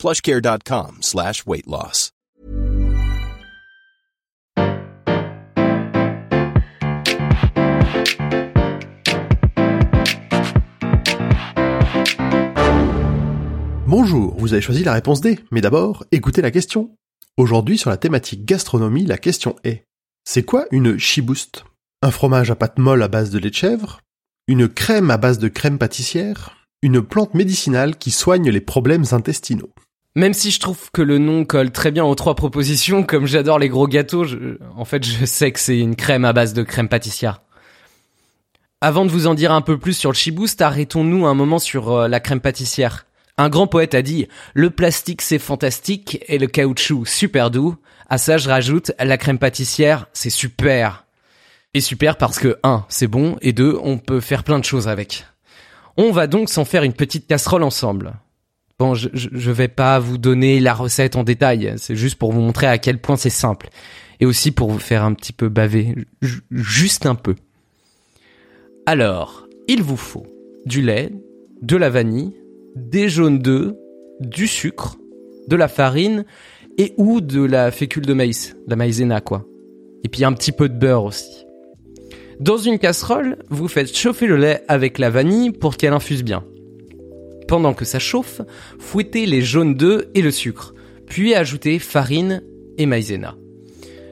plushcare.com slash weight loss. Bonjour, vous avez choisi la réponse D, mais d'abord, écoutez la question. Aujourd'hui, sur la thématique gastronomie, la question est C'est quoi une chibouste Un fromage à pâte molle à base de lait de chèvre? Une crème à base de crème pâtissière? Une plante médicinale qui soigne les problèmes intestinaux? Même si je trouve que le nom colle très bien aux trois propositions, comme j'adore les gros gâteaux, en fait je sais que c'est une crème à base de crème pâtissière. Avant de vous en dire un peu plus sur le chibouste, arrêtons-nous un moment sur euh, la crème pâtissière. Un grand poète a dit Le plastique c'est fantastique et le caoutchouc super doux. À ça je rajoute la crème pâtissière c'est super. Et super parce que 1 c'est bon et 2 on peut faire plein de choses avec. On va donc s'en faire une petite casserole ensemble. Bon, je, je vais pas vous donner la recette en détail, c'est juste pour vous montrer à quel point c'est simple. Et aussi pour vous faire un petit peu baver, juste un peu. Alors, il vous faut du lait, de la vanille, des jaunes d'œufs, du sucre, de la farine et ou de la fécule de maïs, la maïzena quoi. Et puis un petit peu de beurre aussi. Dans une casserole, vous faites chauffer le lait avec la vanille pour qu'elle infuse bien. Pendant que ça chauffe, fouettez les jaunes d'œufs et le sucre, puis ajoutez farine et maïzena.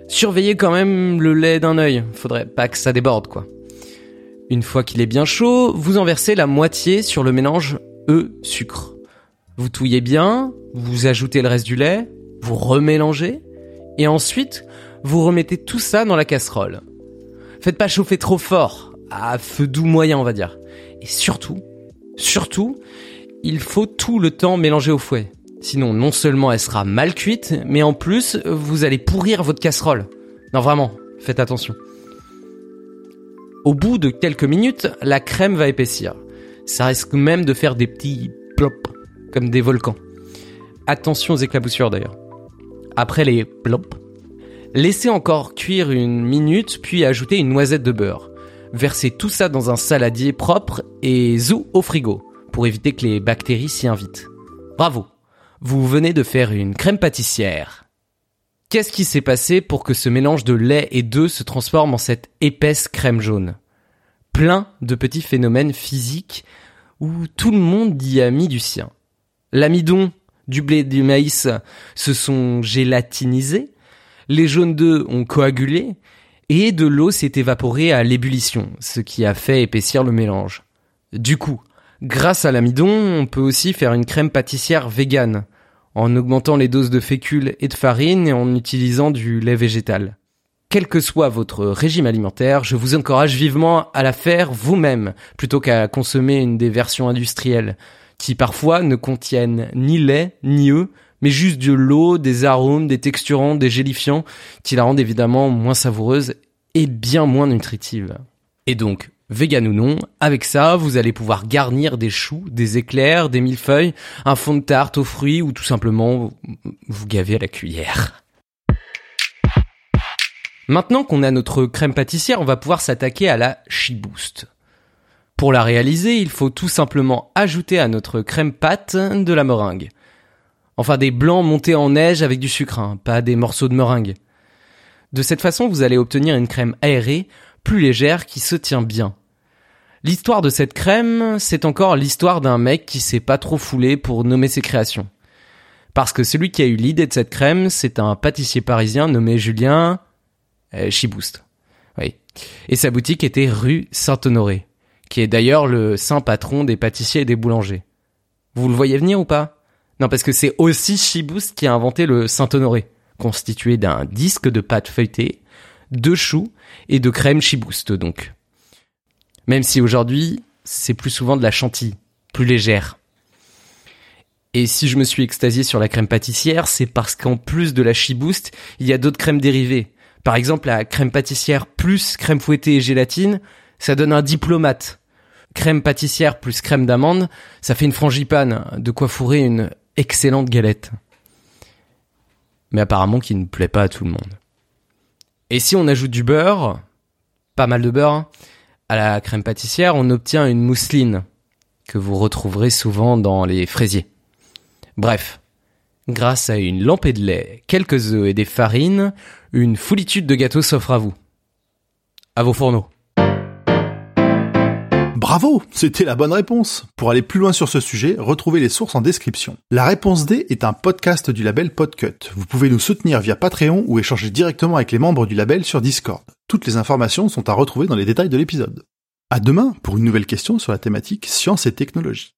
Surveillez quand même le lait d'un œil, faudrait pas que ça déborde quoi. Une fois qu'il est bien chaud, vous en versez la moitié sur le mélange œufs, sucre. Vous touillez bien, vous ajoutez le reste du lait, vous remélangez, et ensuite, vous remettez tout ça dans la casserole. Faites pas chauffer trop fort, à feu doux moyen on va dire. Et surtout, surtout, il faut tout le temps mélanger au fouet. Sinon, non seulement elle sera mal cuite, mais en plus, vous allez pourrir votre casserole. Non vraiment, faites attention. Au bout de quelques minutes, la crème va épaissir ça risque même de faire des petits plops, comme des volcans. Attention aux éclaboussures d'ailleurs. Après les plops, laissez encore cuire une minute, puis ajoutez une noisette de beurre. Versez tout ça dans un saladier propre et zou au frigo, pour éviter que les bactéries s'y invitent. Bravo Vous venez de faire une crème pâtissière. Qu'est-ce qui s'est passé pour que ce mélange de lait et d'œufs se transforme en cette épaisse crème jaune? Plein de petits phénomènes physiques où tout le monde y a mis du sien. L'amidon du blé et du maïs se sont gélatinisés, les jaunes d'œufs ont coagulé, et de l'eau s'est évaporée à l'ébullition, ce qui a fait épaissir le mélange. Du coup, grâce à l'amidon, on peut aussi faire une crème pâtissière végane, en augmentant les doses de fécule et de farine et en utilisant du lait végétal quel que soit votre régime alimentaire, je vous encourage vivement à la faire vous-même, plutôt qu'à consommer une des versions industrielles, qui parfois ne contiennent ni lait, ni œufs, mais juste de l'eau, des arômes, des texturants, des gélifiants, qui la rendent évidemment moins savoureuse et bien moins nutritive. Et donc, vegan ou non, avec ça, vous allez pouvoir garnir des choux, des éclairs, des millefeuilles, un fond de tarte aux fruits ou tout simplement vous gaver à la cuillère. Maintenant qu'on a notre crème pâtissière, on va pouvoir s'attaquer à la Chiboost. Pour la réaliser, il faut tout simplement ajouter à notre crème pâte de la meringue. Enfin des blancs montés en neige avec du sucre, hein, pas des morceaux de meringue. De cette façon, vous allez obtenir une crème aérée, plus légère, qui se tient bien. L'histoire de cette crème, c'est encore l'histoire d'un mec qui s'est pas trop foulé pour nommer ses créations. Parce que celui qui a eu l'idée de cette crème, c'est un pâtissier parisien nommé Julien euh, Chiboost. Oui. Et sa boutique était rue Saint-Honoré, qui est d'ailleurs le saint patron des pâtissiers et des boulangers. Vous le voyez venir ou pas? Non, parce que c'est aussi Chiboost qui a inventé le Saint-Honoré, constitué d'un disque de pâte feuilletée, de choux et de crème Chiboost donc. Même si aujourd'hui, c'est plus souvent de la chantilly, plus légère. Et si je me suis extasié sur la crème pâtissière, c'est parce qu'en plus de la Chiboost, il y a d'autres crèmes dérivées. Par exemple, la crème pâtissière plus crème fouettée et gélatine, ça donne un diplomate. Crème pâtissière plus crème d'amande, ça fait une frangipane, de quoi fourrer une excellente galette. Mais apparemment qui ne plaît pas à tout le monde. Et si on ajoute du beurre, pas mal de beurre, hein, à la crème pâtissière, on obtient une mousseline que vous retrouverez souvent dans les fraisiers. Bref, grâce à une lampée de lait, quelques œufs et des farines, une foulitude de gâteaux s'offre à vous. À vos fourneaux. Bravo, c'était la bonne réponse. Pour aller plus loin sur ce sujet, retrouvez les sources en description. La réponse D est un podcast du label Podcut. Vous pouvez nous soutenir via Patreon ou échanger directement avec les membres du label sur Discord. Toutes les informations sont à retrouver dans les détails de l'épisode. À demain pour une nouvelle question sur la thématique science et technologie.